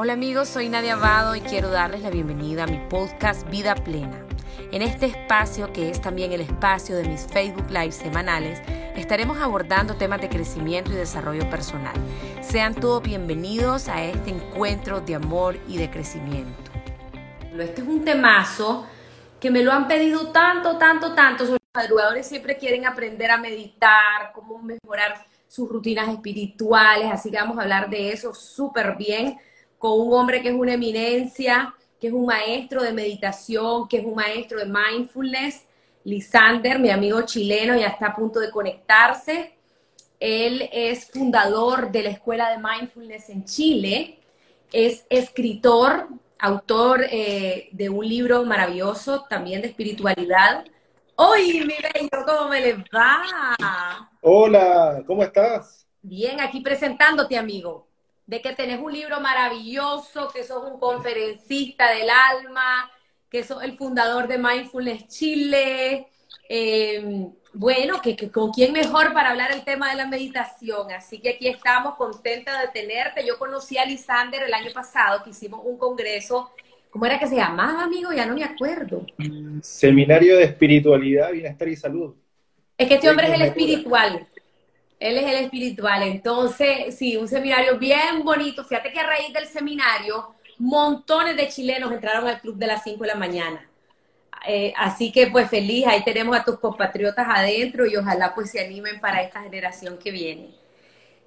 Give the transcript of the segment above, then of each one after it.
Hola amigos, soy Nadia Abado y quiero darles la bienvenida a mi podcast Vida Plena. En este espacio, que es también el espacio de mis Facebook Live semanales, estaremos abordando temas de crecimiento y desarrollo personal. Sean todos bienvenidos a este encuentro de amor y de crecimiento. Este es un temazo que me lo han pedido tanto, tanto, tanto. Los madrugadores siempre quieren aprender a meditar, cómo mejorar sus rutinas espirituales, así que vamos a hablar de eso súper bien con un hombre que es una eminencia, que es un maestro de meditación, que es un maestro de mindfulness. Lisander, mi amigo chileno, ya está a punto de conectarse. Él es fundador de la Escuela de Mindfulness en Chile, es escritor, autor eh, de un libro maravilloso también de espiritualidad. ¡Hoy, mi bello! ¿Cómo me le va? Hola, ¿cómo estás? Bien, aquí presentándote, amigo de que tenés un libro maravilloso, que sos un conferencista del alma, que sos el fundador de Mindfulness Chile. Em, bueno, que, con quién mejor para hablar el tema de la meditación. Así que aquí estamos contentas de tenerte. Yo conocí a Lisander el año pasado, que hicimos un congreso. ¿Cómo era que se llamaba, amigo? Ya no me acuerdo. Seminario de Espiritualidad, Bienestar y Salud. Es que este hombre es el espiritual. Él es el espiritual. Entonces, sí, un seminario bien bonito. Fíjate que a raíz del seminario, montones de chilenos entraron al club de las 5 de la mañana. Eh, así que pues feliz, ahí tenemos a tus compatriotas adentro y ojalá pues se animen para esta generación que viene.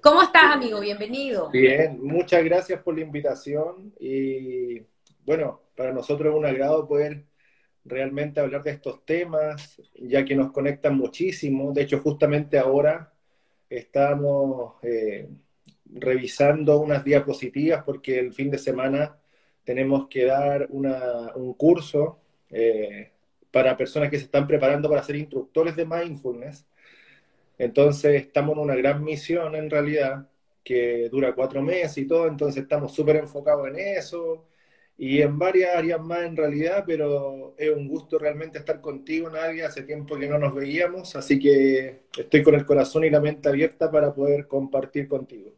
¿Cómo estás, amigo? Bienvenido. Bien, muchas gracias por la invitación y bueno, para nosotros es un agrado poder realmente hablar de estos temas, ya que nos conectan muchísimo. De hecho, justamente ahora estamos eh, revisando unas diapositivas porque el fin de semana tenemos que dar un curso eh, para personas que se están preparando para ser instructores de mindfulness. Entonces estamos en una gran misión en realidad que dura cuatro meses y todo, entonces estamos súper enfocados en eso y en varias áreas más en realidad, pero es un gusto realmente estar contigo, Nadia. Hace tiempo que no nos veíamos, así que estoy con el corazón y la mente abierta para poder compartir contigo.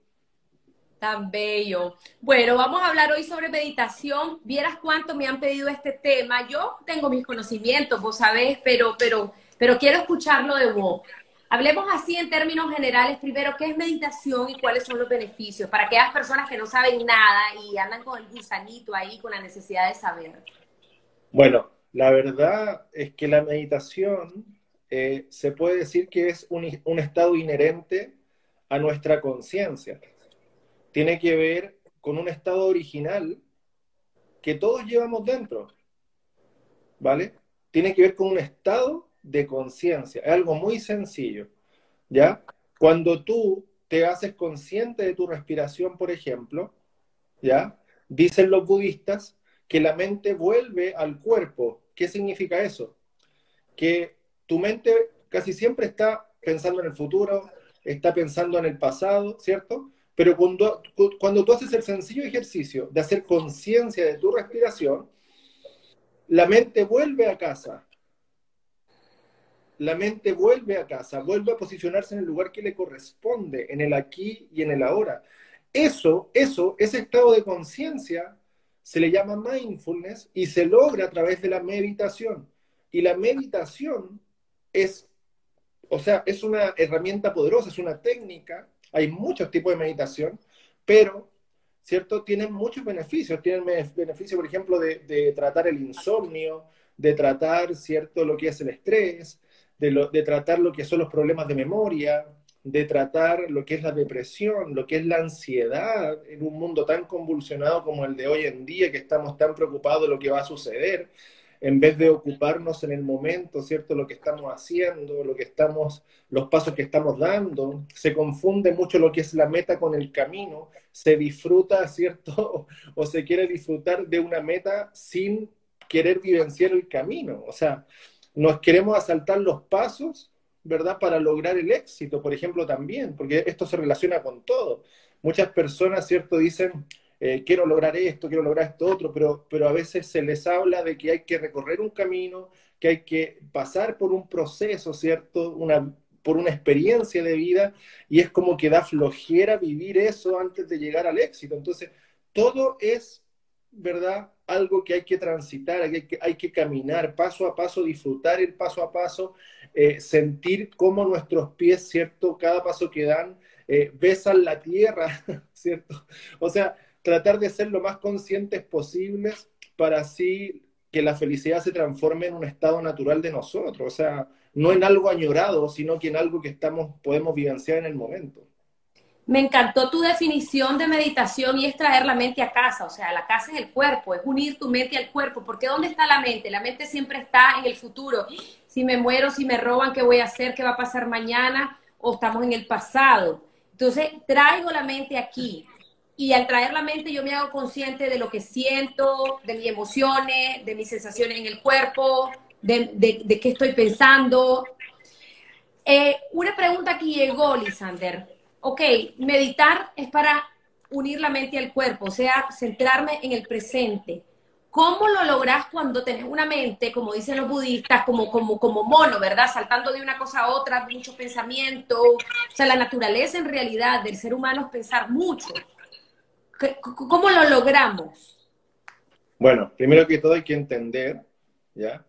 Tan bello. Bueno, vamos a hablar hoy sobre meditación. Vieras cuánto me han pedido este tema. Yo tengo mis conocimientos, vos sabés, pero, pero, pero quiero escucharlo de vos. Hablemos así en términos generales, primero, ¿qué es meditación y cuáles son los beneficios? Para aquellas personas que no saben nada y andan con el gusanito ahí, con la necesidad de saber. Bueno, la verdad es que la meditación eh, se puede decir que es un, un estado inherente a nuestra conciencia. Tiene que ver con un estado original que todos llevamos dentro. ¿Vale? Tiene que ver con un estado de conciencia. Es algo muy sencillo, ¿ya? Cuando tú te haces consciente de tu respiración, por ejemplo, ¿ya? Dicen los budistas que la mente vuelve al cuerpo. ¿Qué significa eso? Que tu mente casi siempre está pensando en el futuro, está pensando en el pasado, ¿cierto? Pero cuando, cuando tú haces el sencillo ejercicio de hacer conciencia de tu respiración, la mente vuelve a casa, la mente vuelve a casa, vuelve a posicionarse en el lugar que le corresponde, en el aquí y en el ahora. Eso, eso, ese estado de conciencia se le llama mindfulness y se logra a través de la meditación. Y la meditación es, o sea, es una herramienta poderosa, es una técnica. Hay muchos tipos de meditación, pero, ¿cierto? Tienen muchos beneficios. Tienen beneficio, por ejemplo, de, de tratar el insomnio, de tratar, ¿cierto?, lo que es el estrés, de, tratar lo que son los problemas de memoria, de tratar lo que es la depresión, lo que es la ansiedad en un mundo tan convulsionado como el de hoy en día, que estamos tan preocupados de lo que va a suceder, en vez de ocuparnos en el momento, ¿cierto? Lo que estamos haciendo, lo que estamos, los pasos que estamos dando, se confunde mucho lo que es la meta con el camino, se disfruta, ¿cierto? O se quiere disfrutar de una meta sin querer vivenciar el camino, o sea, nos queremos asaltar los pasos, ¿verdad? Para lograr el éxito, por ejemplo, también, porque esto se relaciona con todo. Muchas personas, ¿cierto? Dicen, eh, quiero lograr esto, quiero lograr esto otro, pero, pero a veces se les habla de que hay que recorrer un camino, que hay que pasar por un proceso, ¿cierto? Una, por una experiencia de vida, y es como que da flojera vivir eso antes de llegar al éxito. Entonces, todo es, ¿verdad? Algo que hay que transitar, hay que, hay que caminar paso a paso, disfrutar el paso a paso, eh, sentir cómo nuestros pies, ¿cierto? Cada paso que dan, eh, besan la tierra, ¿cierto? O sea, tratar de ser lo más conscientes posibles para así que la felicidad se transforme en un estado natural de nosotros, o sea, no en algo añorado, sino que en algo que estamos, podemos vivenciar en el momento. Me encantó tu definición de meditación y es traer la mente a casa, o sea, la casa es el cuerpo, es unir tu mente al cuerpo, porque ¿dónde está la mente? La mente siempre está en el futuro. Si me muero, si me roban, ¿qué voy a hacer? ¿Qué va a pasar mañana? O estamos en el pasado. Entonces, traigo la mente aquí. Y al traer la mente yo me hago consciente de lo que siento, de mis emociones, de mis sensaciones en el cuerpo, de, qué estoy pensando. Eh, una pregunta que llegó, Lisander. Ok, meditar es para unir la mente al cuerpo, o sea, centrarme en el presente. ¿Cómo lo logras cuando tenés una mente, como dicen los budistas, como, como, como mono, ¿verdad? Saltando de una cosa a otra, mucho pensamiento. O sea, la naturaleza en realidad del ser humano es pensar mucho. ¿Cómo lo logramos? Bueno, primero que todo hay que entender, ¿ya?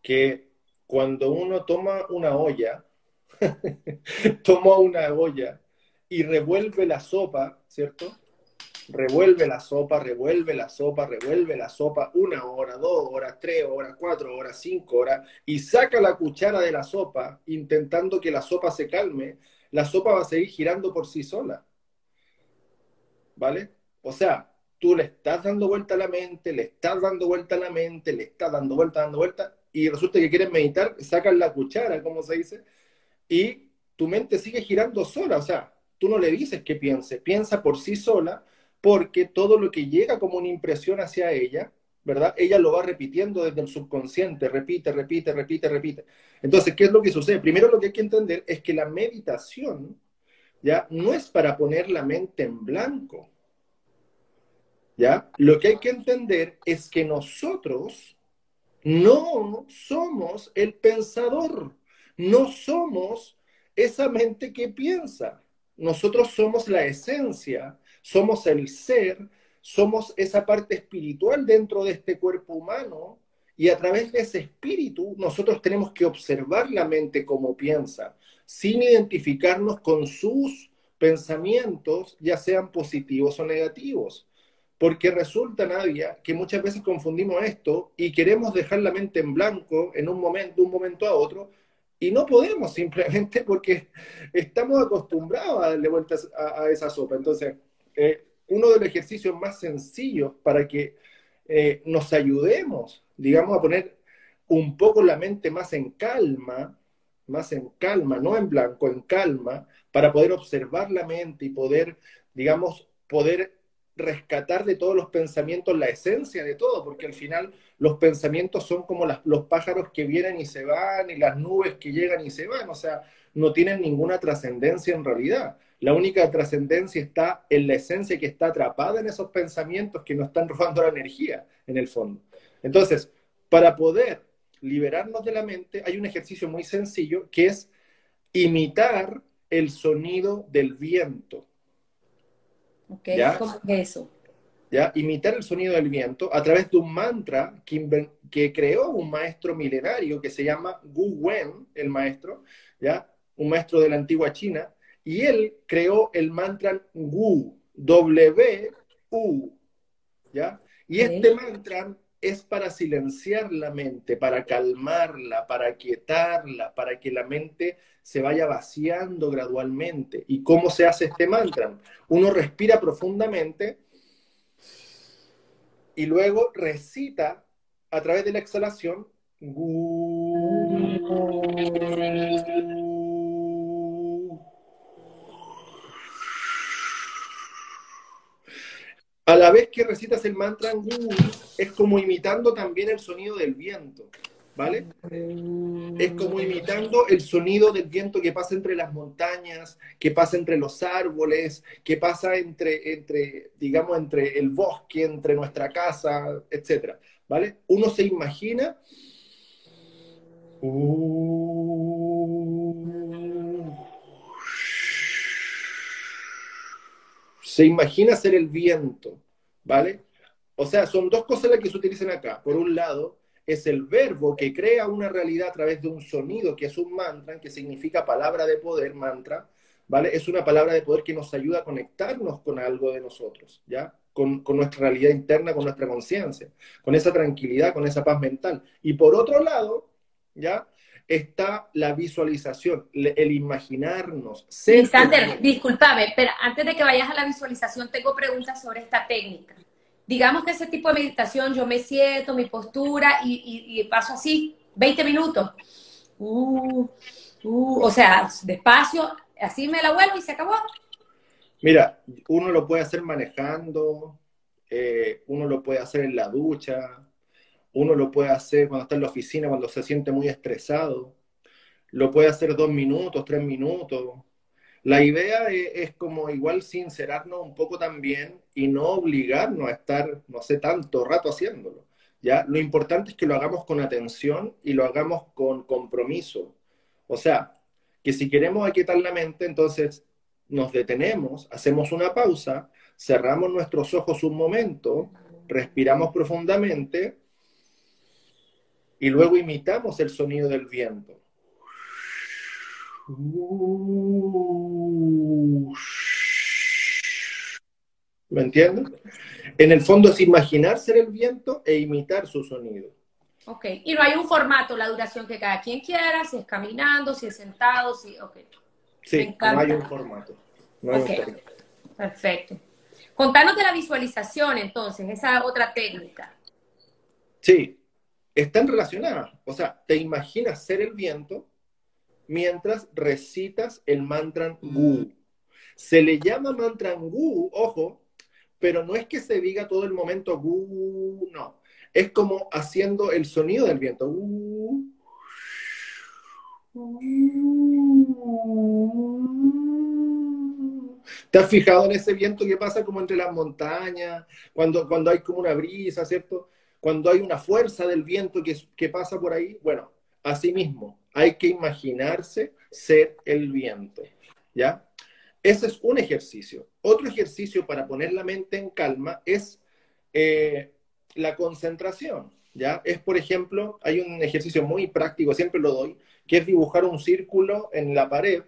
Que cuando uno toma una olla, toma una olla y revuelve la sopa, ¿cierto? revuelve la sopa, revuelve la sopa, revuelve la sopa una hora, dos horas, tres horas, cuatro horas, cinco horas, y saca la cuchara de la sopa intentando que la sopa se calme, la sopa va a seguir girando por sí sola. ¿Vale? O sea, tú le estás dando vuelta a la mente, le estás dando vuelta a la mente, le estás dando vuelta, dando vuelta, y resulta que quieres meditar, sacas la cuchara, como se dice, y tu mente sigue girando sola, o sea, tú no le dices que piense, piensa por sí sola, porque todo lo que llega como una impresión hacia ella, ¿verdad? Ella lo va repitiendo desde el subconsciente, repite, repite, repite, repite. Entonces, ¿qué es lo que sucede? Primero lo que hay que entender es que la meditación, ¿ya? No es para poner la mente en blanco, ¿ya? Lo que hay que entender es que nosotros no somos el pensador, no somos esa mente que piensa. Nosotros somos la esencia somos el ser, somos esa parte espiritual dentro de este cuerpo humano y a través de ese espíritu nosotros tenemos que observar la mente como piensa, sin identificarnos con sus pensamientos, ya sean positivos o negativos. Porque resulta, Nadia, que muchas veces confundimos esto y queremos dejar la mente en blanco en un momento, un momento a otro, y no podemos simplemente porque estamos acostumbrados a darle vueltas a, esa sopa. Entonces, eh, uno de los ejercicios más sencillos para que eh, nos ayudemos, digamos, a poner un poco la mente más en calma, más en calma, no en blanco, en calma, para poder observar la mente y poder, digamos, poder rescatar de todos los pensamientos la esencia de todo, porque al final los pensamientos son como los pájaros que vienen y se van y las nubes que llegan y se van, o sea, no tienen ninguna trascendencia en realidad. La única trascendencia está en la esencia que está atrapada en esos pensamientos que nos están robando la energía en el fondo. Entonces, para poder liberarnos de la mente, hay un ejercicio muy sencillo que es imitar el sonido del viento. Ok, ¿cómo es eso? ¿Ya? Imitar el sonido del viento a través de un mantra que, que creó un maestro milenario que se llama Gu Wen, el maestro, ¿ya? un maestro de la antigua China, y él creó el mantra Wu, W-U, ¿ya? Y este mantra es para silenciar la mente, para calmarla, para quietarla, para que la mente se vaya vaciando gradualmente. ¿Y cómo se hace este mantra? Uno respira profundamente y luego recita a través de la exhalación. A la vez que recitas el mantra es como imitando también el sonido del viento, ¿vale? Es como imitando el sonido del viento que pasa entre las montañas, que pasa entre los árboles, que pasa entre, entre digamos, entre el bosque, entre nuestra casa, etc. ¿vale? Uno se imagina... se imagina ser el viento, ¿vale? O sea, son dos cosas las que se utilizan acá. Por un lado, es el verbo que crea una realidad a través de un sonido, que es un mantra, que significa palabra de poder, mantra, ¿vale? Es una palabra de poder que nos ayuda a conectarnos con algo de nosotros, ¿ya? Con, nuestra realidad interna, con nuestra conciencia, con esa tranquilidad, con esa paz mental. Y por otro lado, ¿ya? Está la visualización, el imaginarnos. Sander, discúlpame, pero antes de que vayas a la visualización, tengo preguntas sobre esta técnica. Digamos que ese tipo de meditación, yo me siento, mi postura y, paso así 20 minutos. Uh, uh, o sea, despacio, así me la vuelvo y se acabó. Mira, uno lo puede hacer manejando, eh, uno lo puede hacer en la ducha, uno lo puede hacer cuando está en la oficina, cuando se siente muy estresado. Lo puede hacer dos minutos, tres minutos. La idea es, como igual sincerarnos un poco también y no obligarnos a estar, no sé, tanto rato haciéndolo. ¿ya? Lo importante es que lo hagamos con atención y lo hagamos con compromiso. O sea, que si queremos aquietar la mente, entonces nos detenemos, hacemos una pausa, cerramos nuestros ojos un momento, respiramos profundamente y luego imitamos el sonido del viento. ¿Me entiendes? En el fondo es imaginar ser el viento e imitar su sonido. Ok, y no hay un formato, la duración que cada quien quiera, si es caminando, si es sentado, si... Ok. Sí, no hay un formato. Perfecto. Contanos de la visualización entonces, esa otra técnica. Sí, están relacionadas. O sea, te imaginas ser el viento mientras recitas el mantra gu. Se le llama mantra gu, ojo, pero no es que se diga todo el momento gu, no. Es como haciendo el sonido del viento. ¿Te has fijado en ese viento que pasa como entre las montañas, cuando, cuando hay como una brisa, ¿cierto? Cuando hay una fuerza del viento que, pasa por ahí, bueno, así mismo, hay que imaginarse ser el viento, ¿ya? Ese es un ejercicio. Otro ejercicio para poner la mente en calma es eh, la concentración, ¿ya? Es, por ejemplo, hay un ejercicio muy práctico, siempre lo doy, que es dibujar un círculo en la pared,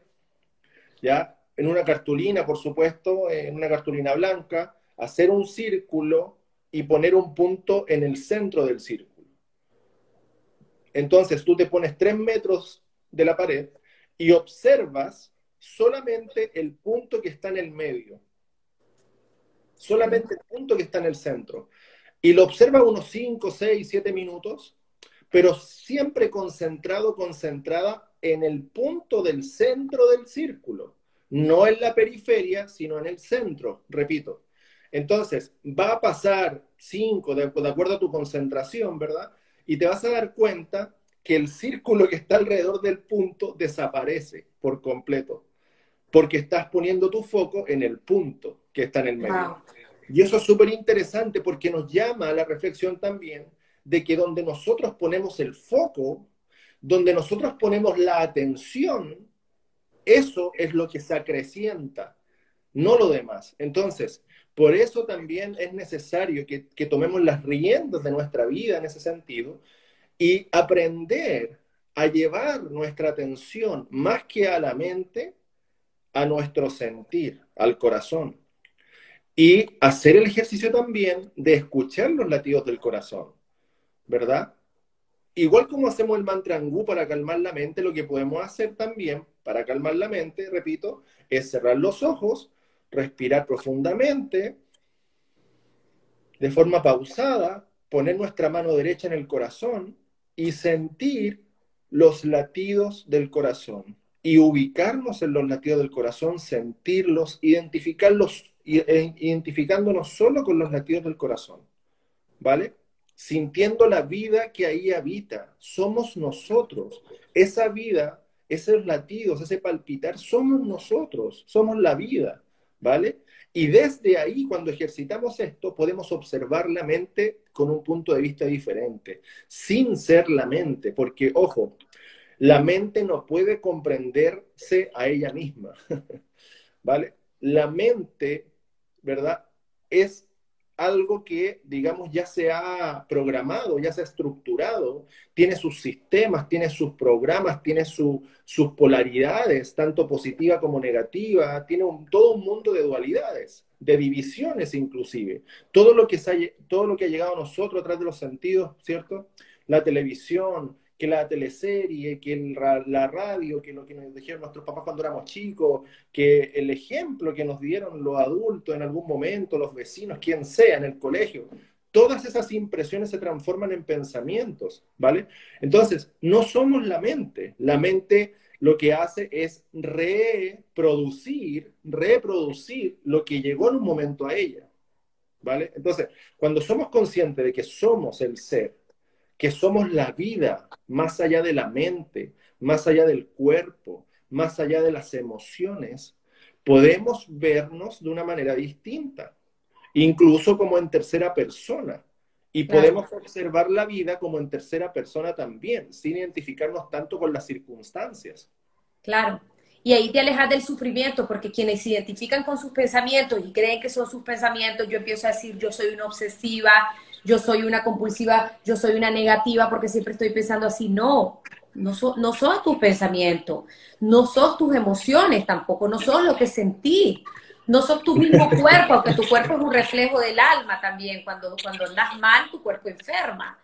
¿ya? En una cartulina, por supuesto, en una cartulina blanca, hacer un círculo y poner un punto en el centro del círculo. Entonces tú te pones tres metros de la pared y observas solamente el punto que está en el medio. Solamente el punto que está en el centro. Y lo observas unos 5, 6, 7 minutos, pero siempre concentrado, concentrada en el punto del centro del círculo. No en la periferia, sino en el centro, repito. Entonces, va a pasar cinco, de, acuerdo a tu concentración, ¿verdad? Y te vas a dar cuenta que el círculo que está alrededor del punto desaparece por completo, porque estás poniendo tu foco en el punto que está en el medio. Y eso es súper interesante porque nos llama a la reflexión también de que donde nosotros ponemos el foco, donde nosotros ponemos la atención, eso es lo que se acrecienta, no lo demás. Entonces, por eso también es necesario que, tomemos las riendas de nuestra vida en ese sentido y aprender a llevar nuestra atención más que a la mente, a nuestro sentir, al corazón. Y hacer el ejercicio también de escuchar los latidos del corazón, ¿verdad? Igual como hacemos el mantrangú para calmar la mente, lo que podemos hacer también para calmar la mente, repito, es cerrar los ojos respirar profundamente, de forma pausada, poner nuestra mano derecha en el corazón y sentir los latidos del corazón. Y ubicarnos en los latidos del corazón, sentirlos, identificarlos, e, identificándonos solo con los latidos del corazón. ¿Vale? Sintiendo la vida que ahí habita. Somos nosotros. Esa vida, esos latidos, ese palpitar, somos nosotros. Somos la vida. ¿Vale? Y desde ahí, cuando ejercitamos esto, podemos observar la mente con un punto de vista diferente, sin ser la mente, porque, ojo, la mente no puede comprenderse a ella misma, ¿vale? La mente, ¿verdad? Es algo que, digamos, ya se ha programado, ya se ha estructurado, tiene sus sistemas, tiene sus programas, tiene sus polaridades, tanto positiva como negativa, tiene todo un mundo de dualidades, de divisiones inclusive. Todo lo que, se todo lo que ha llegado a nosotros a través de los sentidos, ¿cierto? La televisión, que la teleserie, que la radio, que lo que nos dijeron nuestros papás cuando éramos chicos, que el ejemplo que nos dieron los adultos en algún momento, los vecinos, quien sea, en el colegio. Todas esas impresiones se transforman en pensamientos, ¿vale? Entonces, no somos la mente. La mente lo que hace es reproducir, reproducir lo que llegó en un momento a ella, ¿vale? Entonces, cuando somos conscientes de que somos el ser, que somos la vida, más allá de la mente, más allá del cuerpo, más allá de las emociones, podemos vernos de una manera distinta, incluso como en tercera persona. Y podemos observar la vida como en tercera persona también, sin identificarnos tanto con las circunstancias. Claro. Y ahí te alejas del sufrimiento, porque quienes se identifican con sus pensamientos y creen que son sus pensamientos, yo empiezo a decir, yo soy una obsesiva, yo soy una compulsiva, yo soy una negativa porque siempre estoy pensando así. No, no, no son tus pensamientos, no son tus emociones tampoco, no son lo que sentí, no son tu mismo cuerpo, aunque tu cuerpo es un reflejo del alma también. Cuando, cuando andas mal, tu cuerpo enferma.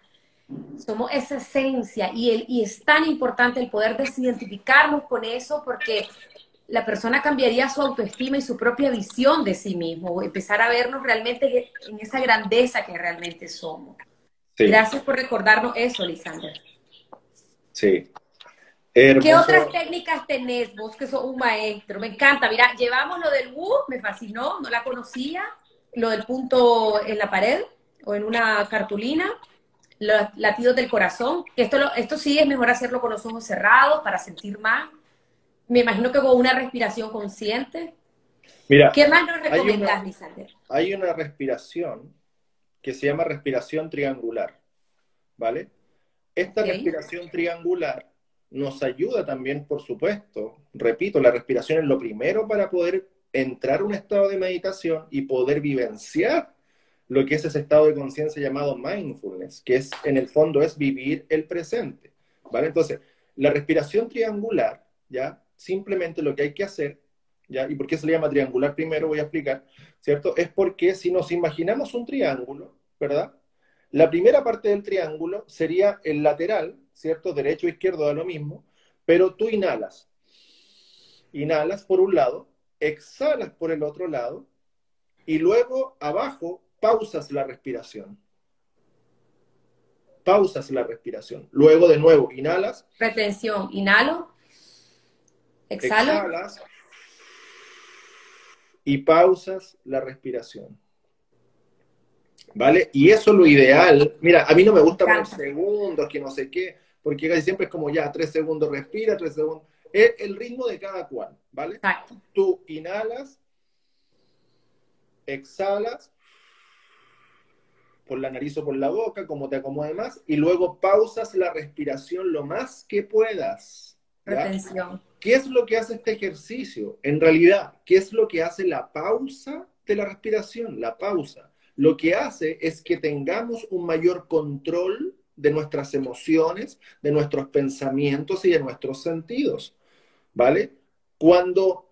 Somos esa esencia y, el, y es tan importante el poder desidentificarnos con eso porque la persona cambiaría su autoestima y su propia visión de sí mismo, empezar a vernos realmente en esa grandeza que realmente somos. Gracias por recordarnos eso, Lisander. Sí. ¿Qué otras técnicas tenés vos que sos un maestro? Me encanta. Mira, llevamos lo del Wu, me fascinó, no la conocía. Lo del punto en la pared o en una cartulina. Los latidos del corazón. Esto, esto sí es mejor hacerlo con los ojos cerrados para sentir más me imagino que con una respiración consciente. Mira, ¿Qué más nos recomendás, Lisander? Hay una respiración que se llama respiración triangular, ¿vale? Esta respiración triangular nos ayuda también, por supuesto, repito, la respiración es lo primero para poder entrar a un estado de meditación y poder vivenciar lo que es ese estado de conciencia llamado mindfulness, que es en el fondo es vivir el presente, ¿vale? Entonces, la respiración triangular, ¿ya? Simplemente lo que hay que hacer, ¿ya? ¿Y por qué se le llama triangular primero? Voy a explicar, ¿cierto? Es porque si nos imaginamos un triángulo, ¿verdad? La primera parte del triángulo sería el lateral, ¿cierto? Derecho e izquierdo da lo mismo, pero tú inhalas. Inhalas por un lado, exhalas por el otro lado, y luego abajo pausas la respiración. Pausas la respiración. Luego de nuevo, inhalas. Retención, inhalo. Exhalas y pausas la respiración. ¿Vale? Y eso es lo ideal. Mira, a mí no me gusta por segundos, que no sé qué, porque casi siempre es como ya, tres segundos respira, tres segundos. Es el ritmo de cada cual, ¿vale? Tú inhalas, exhalas por la nariz o por la boca, como te acomode más, y luego pausas la respiración lo más que puedas. Retención. ¿Qué es lo que hace este ejercicio? En realidad, ¿qué es lo que hace la pausa de la respiración? La pausa. Lo que hace es que tengamos un mayor control de nuestras emociones, de nuestros pensamientos y de nuestros sentidos. ¿Vale? Cuando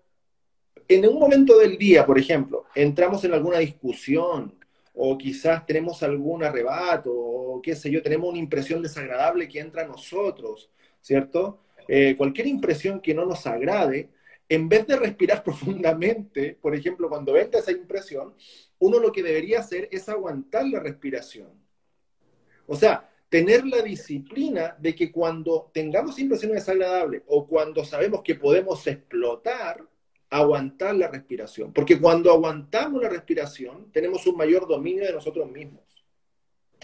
en un momento del día, por ejemplo, entramos en alguna discusión o quizás tenemos algún arrebato o qué sé yo, tenemos una impresión desagradable que entra a nosotros, ¿cierto? Eh, cualquier impresión que no nos agrade, en vez de respirar profundamente, por ejemplo, cuando venga esa impresión, uno lo que debería hacer es aguantar la respiración. O sea, tener la disciplina de que cuando tengamos impresiones desagradables o cuando sabemos que podemos explotar, aguantar la respiración. Porque cuando aguantamos la respiración, tenemos un mayor dominio de nosotros mismos.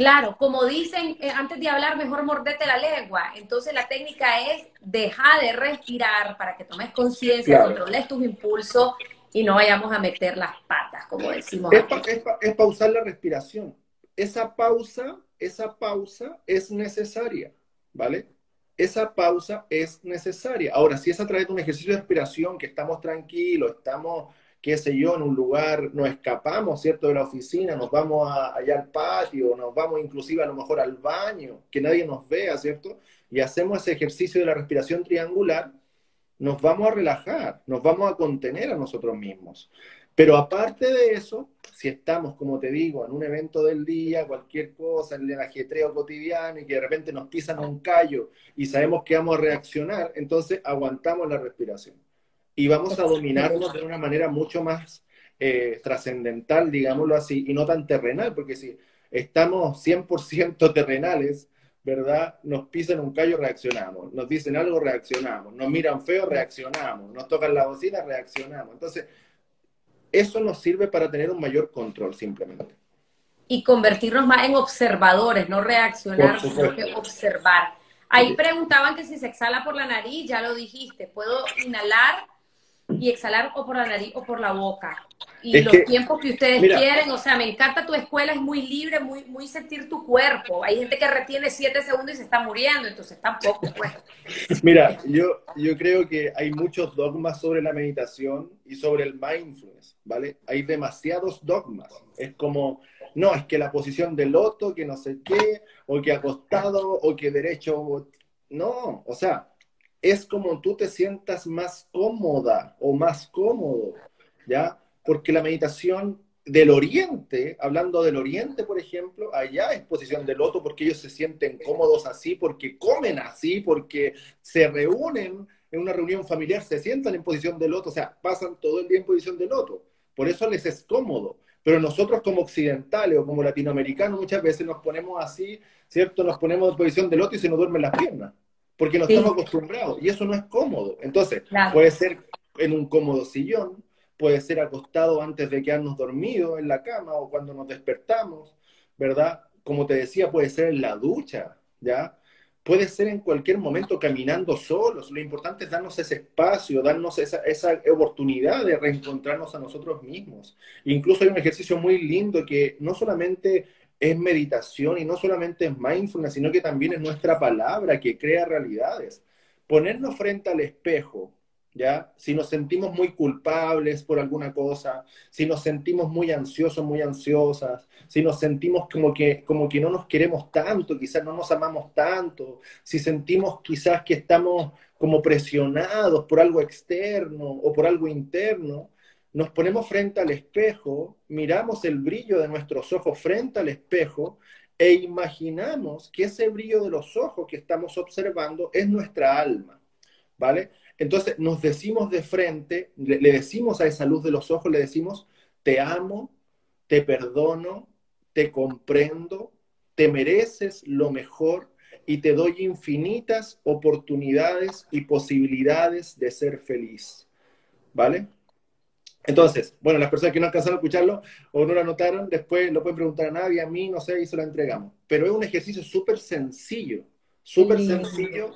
Claro, como dicen, eh, antes de hablar, mejor mordete la lengua. Entonces la técnica es dejar de respirar para que tomes conciencia, controles tus impulsos y no vayamos a meter las patas, como decimos. Es, pausar la respiración. Esa pausa, esa pausa es necesaria, ¿vale? Esa pausa es necesaria. Ahora, si es a través de un ejercicio de respiración, que estamos tranquilos, estamos qué sé yo, en un lugar, nos escapamos, ¿cierto?, de la oficina, nos vamos allá al patio, nos vamos inclusive a lo mejor al baño, que nadie nos vea, ¿cierto? Y hacemos ese ejercicio de la respiración triangular, nos vamos a relajar, nos vamos a contener a nosotros mismos. Pero aparte de eso, si estamos, como te digo, en un evento del día, cualquier cosa, en el ajetreo cotidiano y que de repente nos pisan un callo y sabemos que vamos a reaccionar, entonces aguantamos la respiración y vamos a dominarnos de una manera mucho más eh, trascendental, digámoslo así, y no tan terrenal, porque si estamos 100% terrenales, ¿verdad? Nos pisan un callo, reaccionamos, nos dicen algo, reaccionamos, nos miran feo, reaccionamos, nos tocan la bocina, reaccionamos. Entonces, eso nos sirve para tener un mayor control simplemente. Y convertirnos más en observadores, no reaccionar, sino que observar. Ahí preguntaban que si se exhala por la nariz, ya lo dijiste, puedo inhalar y exhalar o por la nariz o por la boca. Y los tiempos que ustedes quieren, o sea, me encanta tu escuela, es muy libre, muy, muy sentir tu cuerpo. Hay gente que retiene siete segundos y se está muriendo, entonces tampoco, pues. Mira, yo, yo creo que hay muchos dogmas sobre la meditación y sobre el mindfulness, ¿vale? Hay demasiados dogmas. Es como, no, es que la posición del loto, que no sé qué, o que acostado, o que derecho, no, o sea, es como tú te sientas más cómoda o más cómodo, ¿ya? Porque la meditación del oriente, hablando del oriente, por ejemplo, allá es posición de loto porque ellos se sienten cómodos así, porque comen así, porque se reúnen en una reunión familiar, se sientan en posición de loto, o sea, pasan todo el día en posición de loto. Por eso les es cómodo. Pero nosotros como occidentales o como latinoamericanos muchas veces nos ponemos así, ¿cierto? Nos ponemos en posición de loto y se nos duermen las piernas porque no estamos acostumbrados y eso no es cómodo. Entonces, puede ser en un cómodo sillón, puede ser acostado antes de quedarnos dormidos en la cama o cuando nos despertamos, ¿verdad? Como te decía, puede ser en la ducha, ¿ya? Puede ser en cualquier momento caminando solos. Lo importante es darnos ese espacio, darnos esa, esa oportunidad de reencontrarnos a nosotros mismos. Incluso hay un ejercicio muy lindo que no solamente es meditación y no solamente es mindfulness, sino que también es nuestra palabra que crea realidades. Ponernos frente al espejo, ¿ya? Si nos sentimos muy culpables por alguna cosa, si nos sentimos muy ansiosos, muy ansiosas, si nos sentimos como que, como que no nos queremos tanto, quizás no nos amamos tanto, si sentimos quizás que estamos como presionados por algo externo o por algo interno, nos ponemos frente al espejo, miramos el brillo de nuestros ojos frente al espejo e imaginamos que ese brillo de los ojos que estamos observando es nuestra alma, ¿vale? Entonces nos decimos de frente, le, decimos a esa luz de los ojos, le decimos, te amo, te perdono, te comprendo, te mereces lo mejor y te doy infinitas oportunidades y posibilidades de ser feliz, ¿vale? Entonces, bueno, las personas que no alcanzaron a escucharlo o no lo anotaron, después lo pueden preguntar a nadie, a mí, no sé, y se lo entregamos. Pero es un ejercicio súper sencillo, súper sencillo,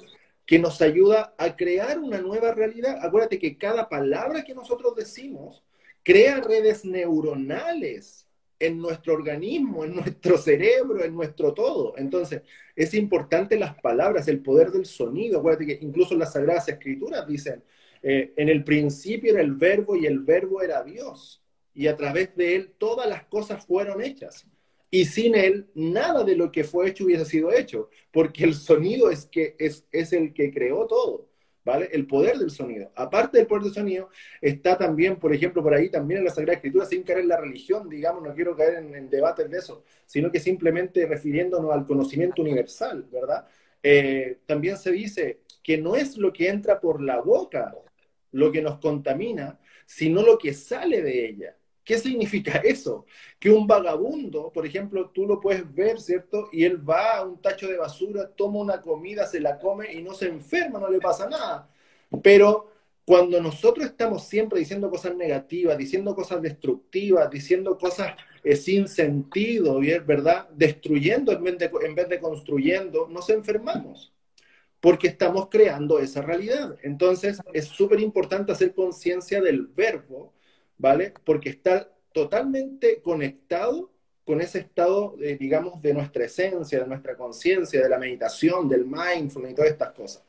que nos ayuda a crear una nueva realidad. Acuérdate que cada palabra que nosotros decimos crea redes neuronales en nuestro organismo, en nuestro cerebro, en nuestro todo. Entonces, es importante las palabras, el poder del sonido. Acuérdate que incluso las Sagradas Escrituras dicen, eh, en el principio era el verbo y el verbo era Dios. Y a través de él todas las cosas fueron hechas. Y sin él nada de lo que fue hecho hubiese sido hecho, porque el sonido es, que, es, es el que creó todo. ¿Vale? El poder del sonido. Aparte del poder del sonido, está también, por ejemplo, por ahí también en la Sagrada Escritura, sin caer en la religión, digamos, no quiero caer en, en debates de eso, sino que simplemente refiriéndonos al conocimiento universal, ¿verdad? Eh, también se dice que no es lo que entra por la boca lo que nos contamina, sino lo que sale de ella. ¿Qué significa eso? Que un vagabundo, por ejemplo, tú lo puedes ver, ¿cierto? Y él va a un tacho de basura, toma una comida, se la come y no se enferma, no le pasa nada. Pero cuando nosotros estamos siempre diciendo cosas negativas, diciendo cosas destructivas, diciendo cosas eh, sin sentido, ¿verdad? Destruyendo en vez, en vez de construyendo, nos enfermamos porque estamos creando esa realidad. Entonces, es súper importante hacer conciencia del verbo, ¿vale? Porque está totalmente conectado con ese estado, digamos, de nuestra esencia, de nuestra conciencia, de la meditación, del mindfulness y todas estas cosas.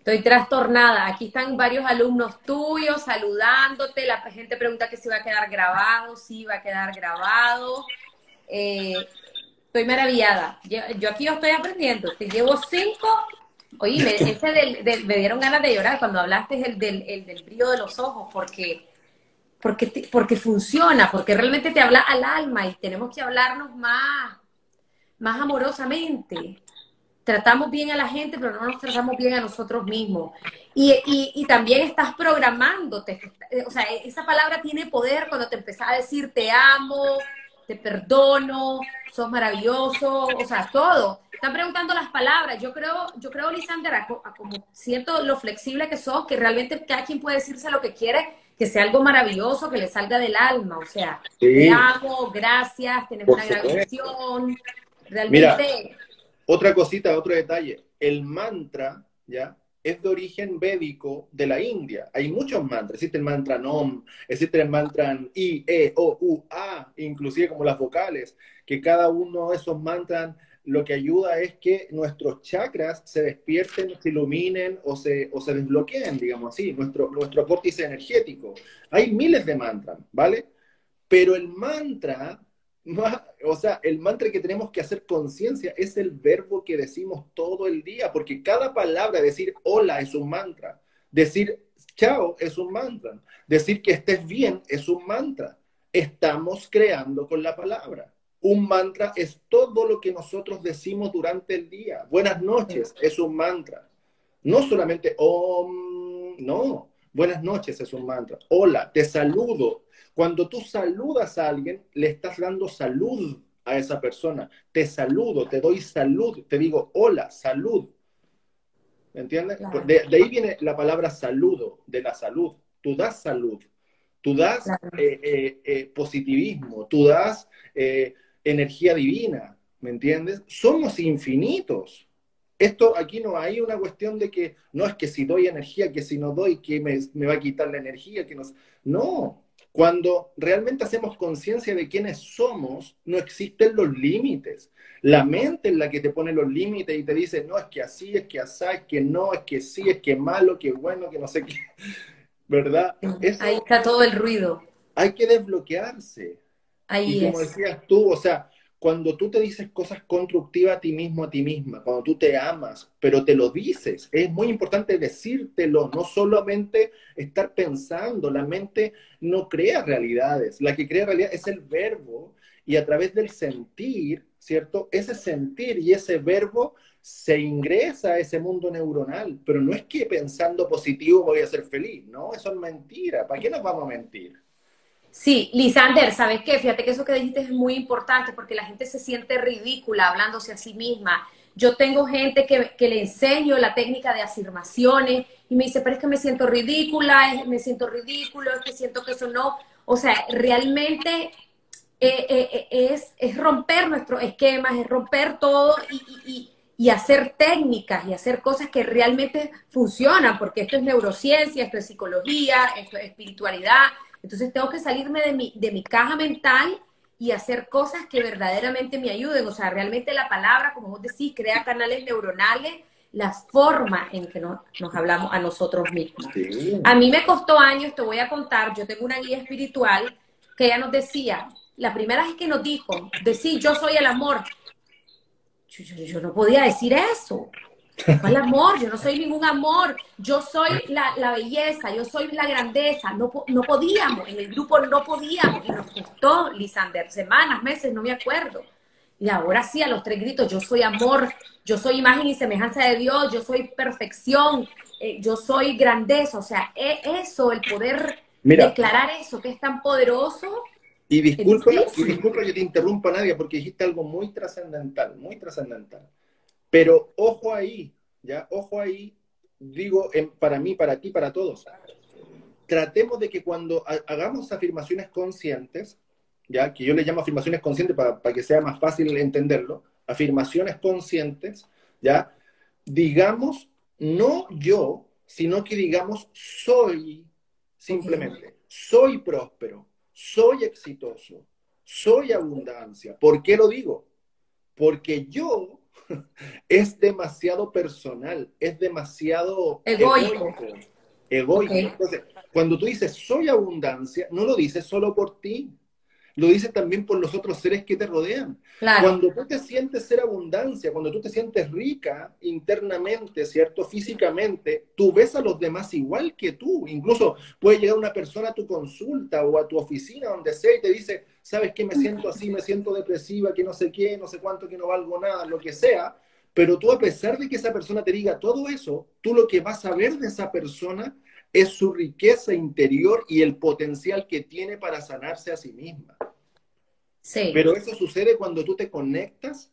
Estoy trastornada. Aquí están varios alumnos tuyos saludándote. La gente pregunta que si va a quedar grabado. Sí, va a quedar grabado. Eh, estoy maravillada. Yo, aquí estoy aprendiendo. Te llevo cinco. Oye, me, ese del, me dieron ganas de llorar cuando hablaste el del, el del brillo de los ojos, porque, porque, porque funciona, porque realmente te habla al alma y tenemos que hablarnos más, más amorosamente tratamos bien a la gente, pero no nos tratamos bien a nosotros mismos. Y, y, también estás programándote. O sea, esa palabra tiene poder cuando te empezás a decir te amo, te perdono, sos maravilloso, o sea, todo. Están preguntando las palabras. Yo creo, yo creo, Lisander, como siento lo flexible que sos, que realmente cada quien puede decirse lo que quiere, que sea algo maravilloso, que le salga del alma. O sea, te amo, gracias, tienes una gran visión. Realmente. Otra cosita, otro detalle, el mantra, ¿ya? Es de origen védico de la India. Hay muchos mantras. Existe el mantra Nom, existe el mantra I, E, O, U, A, inclusive como las vocales, que cada uno de esos mantras lo que ayuda es que nuestros chakras se despierten, se iluminen o se, o se desbloqueen, digamos así, nuestro, nuestro vórtice energético. Hay miles de mantras, ¿vale? Pero el mantra o sea, el mantra que tenemos que hacer conciencia es el verbo que decimos todo el día, porque cada palabra, decir hola es un mantra, decir chao es un mantra, decir que estés bien es un mantra. Estamos creando con la palabra. Un mantra es todo lo que nosotros decimos durante el día. Buenas noches es un mantra. No solamente om, no. Buenas noches es un mantra. Hola, te saludo cuando tú saludas a alguien, le estás dando salud a esa persona. Te saludo, te doy salud, te digo hola, salud. ¿Me entiendes? De, ahí viene la palabra saludo, de la salud. Tú das salud, tú das eh, eh, eh, positivismo, tú das energía divina, ¿me entiendes? Somos infinitos. Esto aquí no hay una cuestión de que no es que si doy energía, que si no doy, que me, me va a quitar la energía, que nos... No, cuando realmente hacemos conciencia de quiénes somos, no existen los límites. La mente es la que te pone los límites y te dice, no, es que así, es que así, es que no, es que sí, es que malo, que bueno, que no sé qué. ¿Verdad? Ahí está todo el ruido. Hay que desbloquearse. Ahí y como decías tú, o sea, cuando tú te dices cosas constructivas a ti mismo, a ti misma, cuando tú te amas, pero te lo dices, es muy importante decírtelo, no solamente estar pensando, la mente no crea realidades, la que crea realidad es el verbo y a través del sentir, ¿cierto? Ese sentir y ese verbo se ingresa a ese mundo neuronal, pero no es que pensando positivo voy a ser feliz, no, eso es mentira, ¿para qué nos vamos a mentir? Sí, Lisander, ¿sabes qué? Fíjate que eso que dijiste es muy importante porque la gente se siente ridícula hablándose a sí misma. Yo tengo gente que, le enseño la técnica de afirmaciones y me dice, pero es que me siento ridícula, me siento ridículo, es que siento que eso no. O sea, realmente eh, eh, eh, es, es, romper nuestros esquemas, es romper todo y, y, hacer técnicas y hacer cosas que realmente funcionan, porque esto es neurociencia, esto es psicología, esto es espiritualidad, entonces tengo que salirme de mi, de mi caja mental y hacer cosas que verdaderamente me ayuden. O sea, realmente la palabra, como vos decís, crea canales neuronales, las formas en que nos, hablamos a nosotros mismos. A mí me costó años, te voy a contar, yo tengo una guía espiritual que ella nos decía, la primera vez que nos dijo, decir yo soy el amor, yo no podía decir eso. ¿Cuál amor? Yo no soy ningún amor. Yo soy la, belleza, yo soy la grandeza. No, no podíamos, en el grupo no podíamos. Y nos costó, Lisander, semanas, meses, no me acuerdo. Y ahora sí, a los tres gritos, yo soy amor, yo soy imagen y semejanza de Dios, yo soy perfección, eh, yo soy grandeza. O sea, e, eso, el poder declarar eso, que es tan poderoso. Y disculpa, y disculpa yo te interrumpa, Nadia, porque dijiste algo muy trascendental, muy trascendental. Pero ojo ahí, ya, ojo ahí, digo para mí, para ti, para todos. Tratemos de que cuando hagamos afirmaciones conscientes, ya, que yo le llamo afirmaciones conscientes para, para que sea más fácil entenderlo, afirmaciones conscientes, ya, digamos no yo, sino que digamos soy simplemente, soy próspero, soy exitoso, soy abundancia. ¿Por qué lo digo? Porque yo es demasiado personal, es demasiado egoico. Egoico. Entonces, cuando tú dices soy abundancia, no lo dices solo por ti, lo dices también por los otros seres que te rodean. Cuando tú te sientes ser abundancia, cuando tú te sientes rica internamente, ¿cierto? Físicamente, tú ves a los demás igual que tú. Incluso puede llegar una persona a tu consulta o a tu oficina, donde sea, y te dice, ¿sabes qué? Me siento así, me siento depresiva, que no sé qué, no sé cuánto, que no valgo nada, lo que sea. Pero tú, a pesar de que esa persona te diga todo eso, tú lo que vas a ver de esa persona es su riqueza interior y el potencial que tiene para sanarse a sí misma. Sí. Pero eso sucede cuando tú te conectas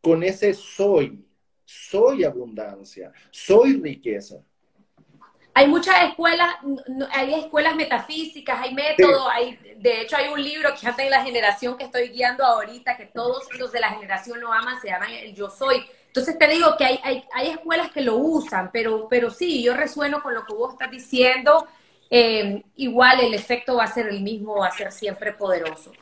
con ese soy, soy abundancia, soy riqueza. Hay muchas escuelas, hay escuelas metafísicas, hay métodos, hay, de hecho hay un libro que ya en la generación que estoy guiando ahorita, que todos los de la generación lo aman, se llama El Yo Soy. Entonces te digo que hay, hay, escuelas que lo usan, pero, pero sí, yo resueno con lo que vos estás diciendo. Eh, igual el efecto va a ser el mismo, va a ser siempre poderoso.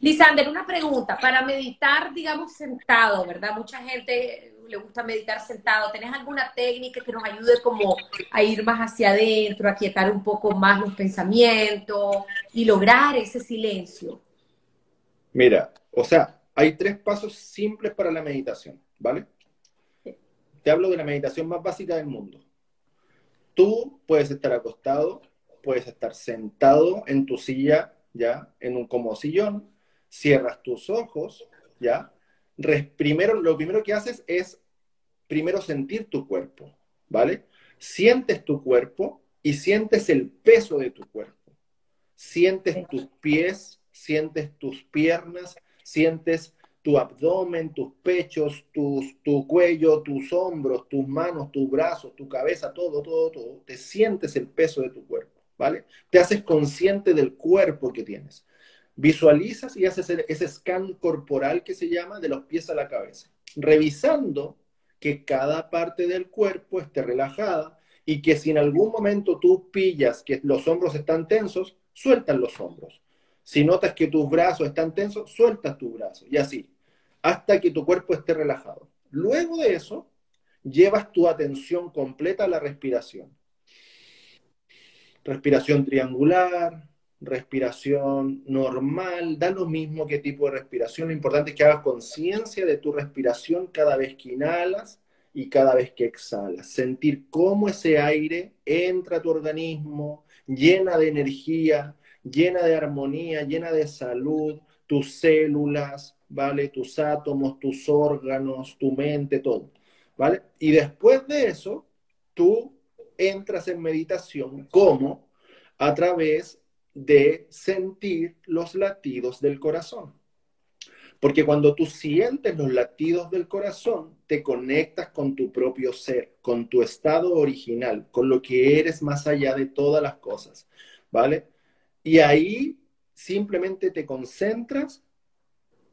Lisander, una pregunta. Para meditar, digamos, sentado, ¿verdad? Mucha gente le gusta meditar sentado. ¿Tenés alguna técnica que nos ayude como a ir más hacia adentro, a quietar un poco más los pensamientos y lograr ese silencio? Mira, o sea, hay tres pasos simples para la meditación, ¿vale? Te hablo de la meditación más básica del mundo. Tú puedes estar acostado, puedes estar sentado en tu silla, ya, en un como sillón, cierras tus ojos, ya. primero, lo primero que haces es primero sentir tu cuerpo, ¿vale? Sientes tu cuerpo y sientes el peso de tu cuerpo. Sientes tus pies, sientes tus piernas, sientes tu abdomen, tus pechos, tus, tu cuello, tus hombros, tus manos, tus brazos, tu cabeza, todo, todo, todo. Te sientes el peso de tu cuerpo, ¿vale? Te haces consciente del cuerpo que tienes. Visualizas y haces ese scan corporal que se llama de los pies a la cabeza, revisando que cada parte del cuerpo esté relajada y que si en algún momento tú pillas que los hombros están tensos, sueltas los hombros. Si notas que tus brazos están tensos, sueltas tus brazos y así hasta que tu cuerpo esté relajado. Luego de eso, llevas tu atención completa a la respiración. Respiración triangular, respiración normal, da lo mismo qué tipo de respiración. Lo importante es que hagas conciencia de tu respiración cada vez que inhalas y cada vez que exhalas. Sentir cómo ese aire entra a tu organismo, llena de energía, llena de armonía, llena de salud, tus células, ¿vale? Tus átomos, tus órganos, tu mente, todo, ¿vale? Y después de eso, tú entras en meditación como a través de sentir los latidos del corazón. Porque cuando tú sientes los latidos del corazón, te conectas con tu propio ser, con tu estado original, con lo que eres más allá de todas las cosas, ¿vale? Y ahí simplemente te concentras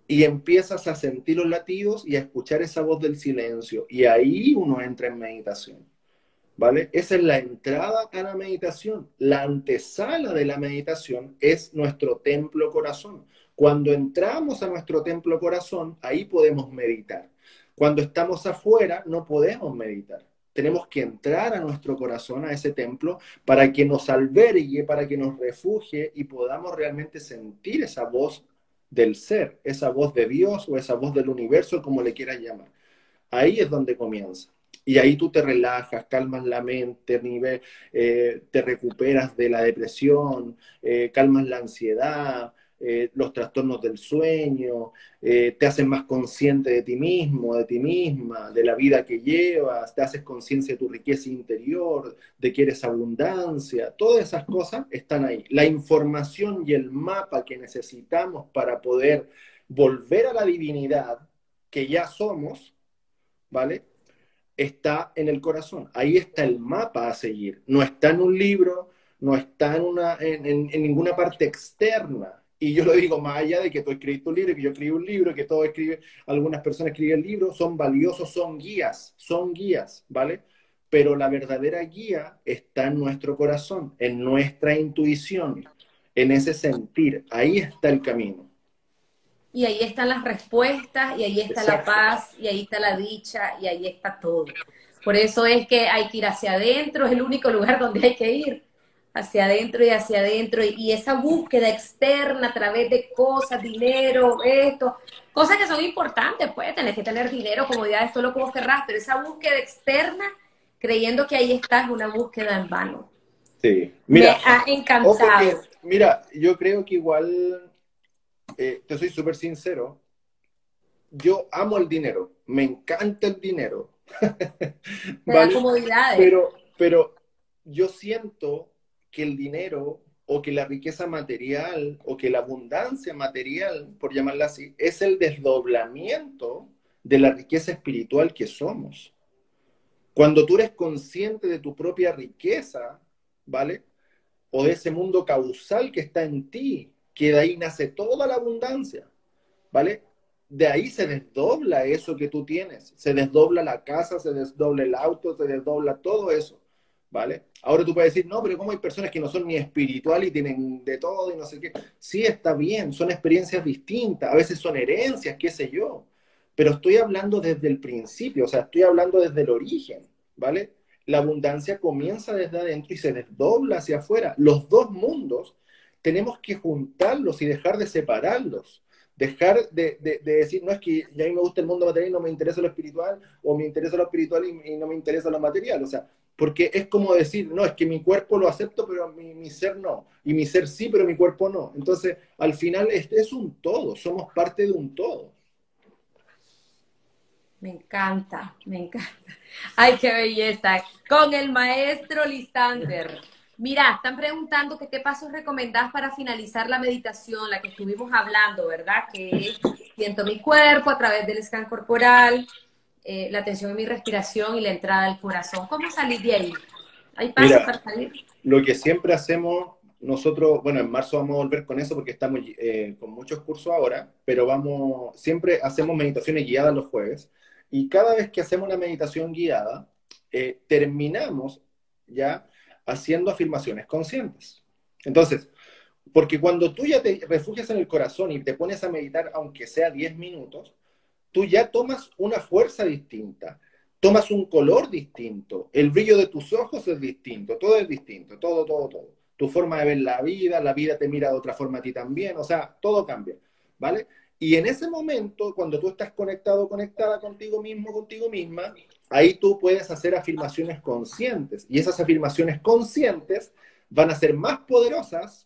y empiezas a sentir los latidos y a escuchar esa voz del silencio. Y ahí uno entra en meditación. ¿Vale? Esa es la entrada a la meditación. La antesala de la meditación es nuestro templo corazón. Cuando entramos a nuestro templo corazón, ahí podemos meditar. Cuando estamos afuera, no podemos meditar. Tenemos que entrar a nuestro corazón, a ese templo, para que nos albergue, para que nos refugie y podamos realmente sentir esa voz del ser, esa voz de Dios o esa voz del universo, como le quieras llamar. Ahí es donde comienza. Y ahí tú te relajas, calmas la mente, eh, te recuperas de la depresión, eh, calmas la ansiedad, eh, los trastornos del sueño, eh, te haces más consciente de ti mismo, de ti misma, de la vida que llevas, te haces conciencia de tu riqueza interior, de que eres abundancia, todas esas cosas están ahí. La información y el mapa que necesitamos para poder volver a la divinidad que ya somos, ¿vale? Está en el corazón. Ahí está el mapa a seguir. No está en un libro, no está en, una, en ninguna parte externa y yo lo digo más allá de que tú escribiste un libro, que yo escribí un libro, que todos escriben, algunas personas escriben libros, son valiosos, son guías, son guías, ¿vale? Pero la verdadera guía está en nuestro corazón, en nuestra intuición, en ese sentir. Ahí está el camino. y ahí están las respuestas, y ahí está la paz, y ahí está la dicha, y ahí está todo. Por eso es que hay que ir hacia adentro, es el único lugar donde hay que ir, hacia adentro y hacia adentro, y, esa búsqueda externa a través de cosas, dinero, esto, cosas que son importantes, pues tener que tener dinero, comodidades, todo lo que vos querrás, pero esa búsqueda externa, creyendo que ahí está, es una búsqueda en vano. Sí, mira, me ha encantado. mira, yo creo que igual eh, te soy súper sincero, yo amo el dinero, me encanta el dinero. comodidades. Pero, pero yo siento que el dinero o que la riqueza material o que la abundancia material, por llamarla así, es el desdoblamiento de la riqueza espiritual que somos. Cuando tú eres consciente de tu propia riqueza, ¿vale? O de ese mundo causal que está en ti, que de ahí nace toda la abundancia, ¿vale? De ahí se desdobla eso que tú tienes, se desdobla la casa, se desdobla el auto, se desdobla todo eso, ¿vale? Ahora tú puedes decir, no, pero ¿cómo hay personas que no son ni espiritual y tienen de todo y no sé qué? Sí, está bien, son experiencias distintas, a veces son herencias, qué sé yo, pero estoy hablando desde el principio, o sea, estoy hablando desde el origen, ¿vale? La abundancia comienza desde adentro y se desdobla hacia afuera. Los dos mundos tenemos que juntarlos y dejar de separarlos. Dejar de, decir, no es que a mí me gusta el mundo material y no me interesa lo espiritual, o me interesa lo espiritual y, no me interesa lo material. O sea, porque es como decir, no, es que mi cuerpo lo acepto, pero mi, ser no. Y mi ser sí, pero mi cuerpo no. Entonces, al final, este es un todo, somos parte de un todo. Me encanta, me encanta. Ay, qué belleza. Con el maestro Lisander. Mira, están preguntando que qué pasos recomendás para finalizar la meditación, la que estuvimos hablando, ¿verdad? Que siento mi cuerpo a través del scan corporal, eh, la atención en mi respiración y la entrada al corazón. ¿Cómo salir de ahí? ¿Hay pasos para salir? Lo que siempre hacemos, nosotros, bueno, en marzo vamos a volver con eso porque estamos eh, con muchos cursos ahora, pero vamos, siempre hacemos meditaciones guiadas los jueves y cada vez que hacemos una meditación guiada, eh, terminamos ya haciendo afirmaciones conscientes. Entonces, porque cuando tú ya te refugias en el corazón y te pones a meditar, aunque sea 10 minutos, tú ya tomas una fuerza distinta, tomas un color distinto, el brillo de tus ojos es distinto, todo es distinto, todo, todo, todo. Tu forma de ver la vida, la vida te mira de otra forma a ti también, o sea, todo cambia, ¿vale? Y en ese momento, cuando tú estás conectado, conectada contigo mismo, contigo misma, ahí tú puedes hacer afirmaciones conscientes. Y esas afirmaciones conscientes van a ser más poderosas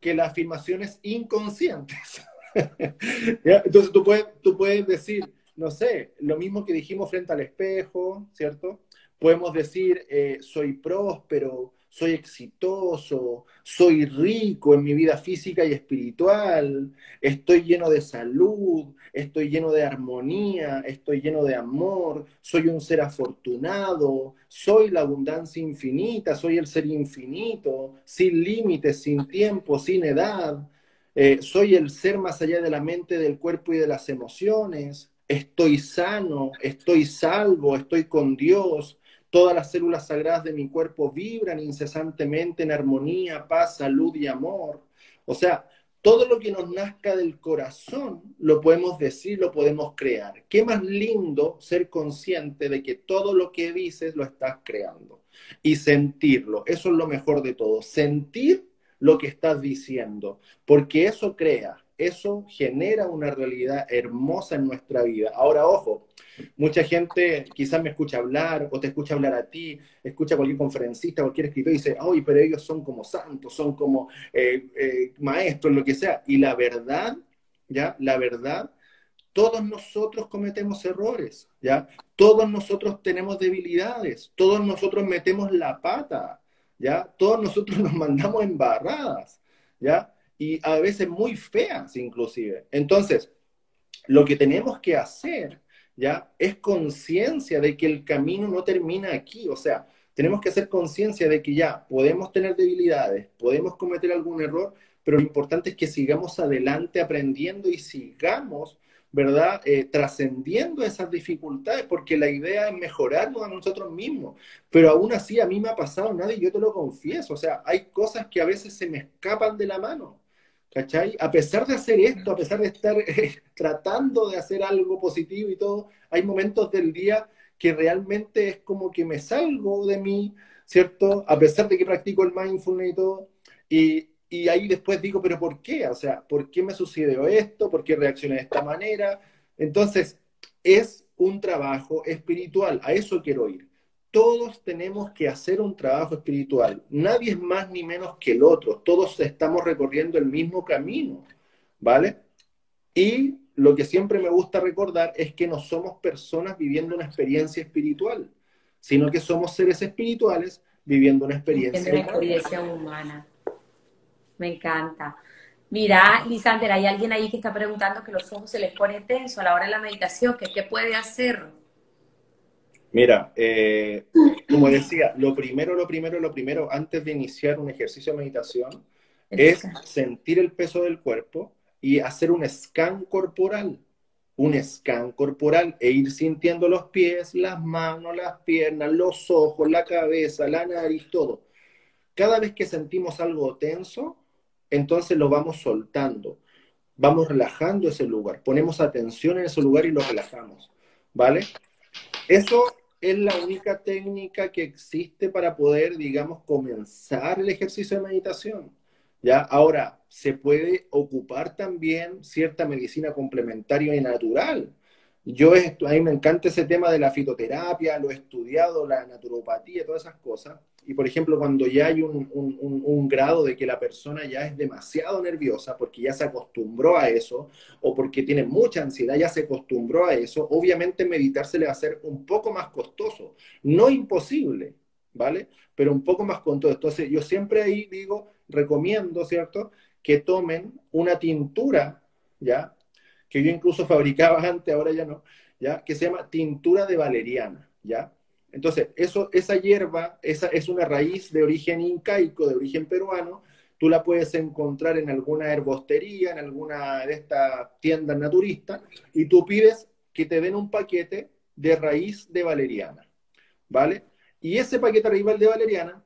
que las afirmaciones inconscientes. Entonces tú puedes, tú puedes decir, no sé, lo mismo que dijimos frente al espejo, ¿cierto? Podemos decir, eh, soy próspero, soy exitoso, soy rico en mi vida física y espiritual, estoy lleno de salud, estoy lleno de armonía, estoy lleno de amor, soy un ser afortunado, soy la abundancia infinita, soy el ser infinito, sin límites, sin tiempo, sin edad, eh, soy el ser más allá de la mente, del cuerpo y de las emociones, estoy sano, estoy salvo, estoy con Dios, Todas las células sagradas de mi cuerpo vibran incesantemente en armonía, paz, salud y amor. O sea, todo lo que nos nazca del corazón lo podemos decir, lo podemos crear. Qué más lindo ser consciente de que todo lo que dices lo estás creando y sentirlo. Eso es lo mejor de todo. Sentir lo que estás diciendo, porque eso crea, eso genera una realidad hermosa en nuestra vida. Ahora, ojo, mucha gente quizás me escucha hablar o te escucha hablar a ti, escucha a cualquier conferencista, cualquier escritor y dice, ay, pero ellos son como santos, son como eh, eh, maestros, lo que sea. Y la verdad, ¿ya? La verdad, todos nosotros cometemos errores, ¿ya? Todos nosotros tenemos debilidades, todos nosotros metemos la pata, ¿ya? Todos nosotros nos mandamos embarradas, ¿ya? y a veces muy feas inclusive. Entonces, lo que tenemos que hacer, ¿ya? Es conciencia de que el camino no termina aquí, o sea, tenemos que hacer conciencia de que ya podemos tener debilidades, podemos cometer algún error, pero lo importante es que sigamos adelante aprendiendo y sigamos, ¿verdad? Eh, trascendiendo esas dificultades, porque la idea es mejorarnos a nosotros mismos. Pero aún así a mí me ha pasado nada y yo te lo confieso, o sea, hay cosas que a veces se me escapan de la mano. ¿cachai? A pesar de hacer esto, a pesar de estar eh, tratando de hacer algo positivo y todo, hay momentos del día que realmente es como que me salgo de mí, ¿cierto? A pesar de que practico el mindfulness y todo, y, y ahí después digo, pero ¿por qué? O sea, ¿por qué me sucedió esto? ¿Por qué reaccioné de esta manera? Entonces, es un trabajo espiritual, a eso quiero ir. Todos tenemos que hacer un trabajo espiritual. Nadie es más ni menos que el otro. Todos estamos recorriendo el mismo camino, ¿vale? Y lo que siempre me gusta recordar es que no somos personas viviendo una experiencia espiritual, sino que somos seres espirituales viviendo una experiencia, una experiencia humana. Me encanta. Mira, Lisander, hay alguien ahí que está preguntando que los ojos se les pone tenso a la hora de la meditación, que qué puede hacer. Mira, eh, como decía, lo primero, lo primero, lo primero, antes de iniciar un ejercicio de meditación, es sentir el peso del cuerpo y hacer un scan corporal, un scan corporal e ir sintiendo los pies, las manos, las piernas, los ojos, la cabeza, la nariz, todo. Cada vez que sentimos algo tenso, entonces lo vamos soltando, vamos relajando ese lugar, ponemos atención en ese lugar y lo relajamos, ¿vale? Eso es la única técnica que existe para poder, digamos, comenzar el ejercicio de meditación. ¿Ya? Ahora, se puede ocupar también cierta medicina complementaria y natural. Yo, a mí me encanta ese tema de la fitoterapia, lo he estudiado, la naturopatía, todas esas cosas. Y por ejemplo, cuando ya hay un, un, grado de que la persona ya es demasiado nerviosa porque ya se acostumbró a eso o porque tiene mucha ansiedad, ya se acostumbró a eso, obviamente meditar se le va a hacer un poco más costoso. No imposible, ¿vale? Pero un poco más costoso. Entonces, yo siempre ahí digo, recomiendo, ¿cierto? Que tomen una tintura, ¿ya? Que yo incluso fabricaba antes, ahora ya no, ¿ya? Que se llama tintura de valeriana, ¿ya? Entonces, esa hierba, esa es una raíz de origen incaico, de origen peruano, tú la puedes encontrar en alguna herbostería, en alguna de estas tiendas naturistas, y tú pides que te den un paquete de raíz de valeriana, ¿vale? Y ese paquete raíz de valeriana,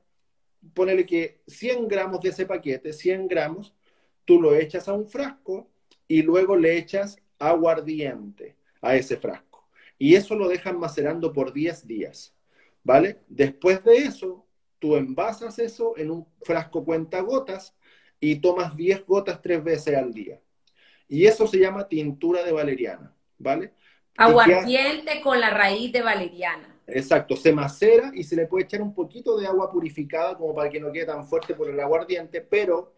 ponele que 100 gramos de ese paquete, 100 gramos, tú lo echas a un frasco y luego le echas aguardiente a ese frasco. Y eso lo dejan macerando por 10 días. ¿Vale? Después de eso, tú envasas eso en un frasco cuenta gotas y tomas 10 gotas tres veces al día. Y eso se llama tintura de valeriana, ¿vale? Aguardiente con la raíz de valeriana. Exacto, se macera y se le puede echar un poquito de agua purificada como para que no quede tan fuerte por el aguardiente, pero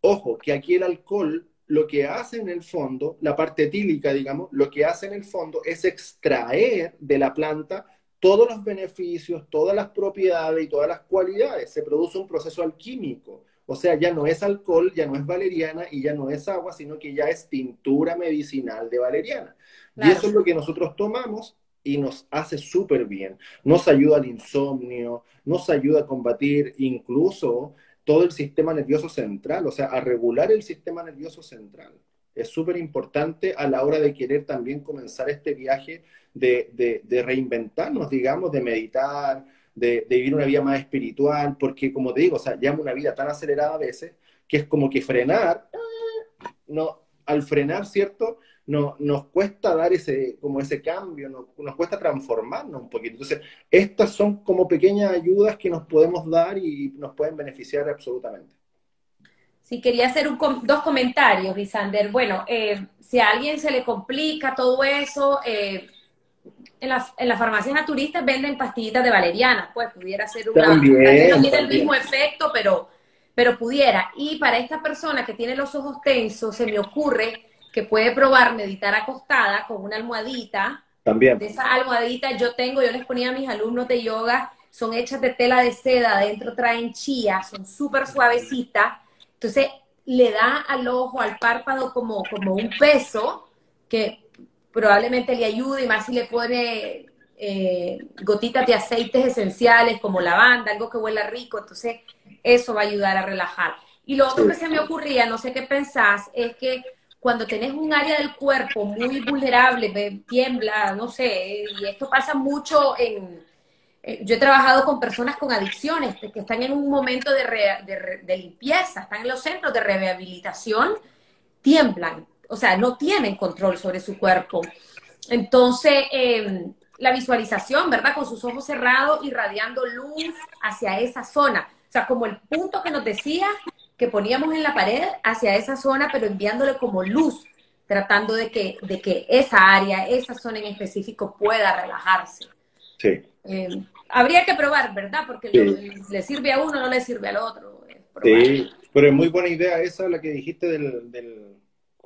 ojo, que aquí el alcohol lo que hace en el fondo, la parte etílica, digamos, lo que hace en el fondo es extraer de la planta todos los beneficios, todas las propiedades y todas las cualidades. Se produce un proceso alquímico. O sea, ya no es alcohol, ya no es valeriana y ya no es agua, sino que ya es tintura medicinal de valeriana. Y eso es lo que nosotros tomamos y nos hace súper bien. Nos ayuda al insomnio, nos ayuda a combatir incluso todo el sistema nervioso central, o sea, a regular el sistema nervioso central. Es súper importante a la hora de querer también comenzar este viaje de, reinventarnos, digamos, de meditar, de, vivir una vida más espiritual, porque como te digo, o sea, llamo una vida tan acelerada a veces, que es como que frenar, no, al frenar, ¿cierto? No, nos cuesta dar ese, como ese cambio, nos cuesta transformarnos un poquito. Entonces, estas son como pequeñas ayudas que nos podemos dar y nos pueden beneficiar absolutamente. Sí, quería hacer dos comentarios, Lisander. Bueno, eh, si a alguien se le complica todo eso, eh, en las, en las farmacias naturistas venden pastillitas de valeriana, pues pudiera ser una... También, no tiene el mismo efecto, pero, pero pudiera. Y para esta persona que tiene los ojos tensos, se me ocurre que puede probar meditar acostada con una almohadita. También. De esa almohadita yo tengo, yo les ponía a mis alumnos de yoga, son hechas de tela de seda, adentro traen chía, son súper suavecitas. Entonces le da al ojo, al párpado como, como un peso que probablemente le ayude y más si le pone eh, gotitas de aceites esenciales como lavanda, algo que huela rico, entonces eso va a ayudar a relajar. Y lo otro que se me ocurría, no sé qué pensás, es que cuando tenés un área del cuerpo muy vulnerable, tiembla, no sé, y esto pasa mucho en, eh, yo he trabajado con personas con adicciones que están en un momento de, de, limpieza, están en los centros de rehabilitación, tiemblan, o sea, no tienen control sobre su cuerpo. Entonces, em, la visualización, ¿verdad? Con sus ojos cerrados, irradiando luz hacia esa zona. O sea, como el punto que nos decía que poníamos en la pared hacia esa zona, pero enviándole como luz, tratando de que, de que esa área, esa zona en específico pueda relajarse. Sí. Em, habría que probar, ¿verdad? Porque le sirve a uno, no le sirve al otro. Sí, pero es muy buena idea esa, la que dijiste del, del,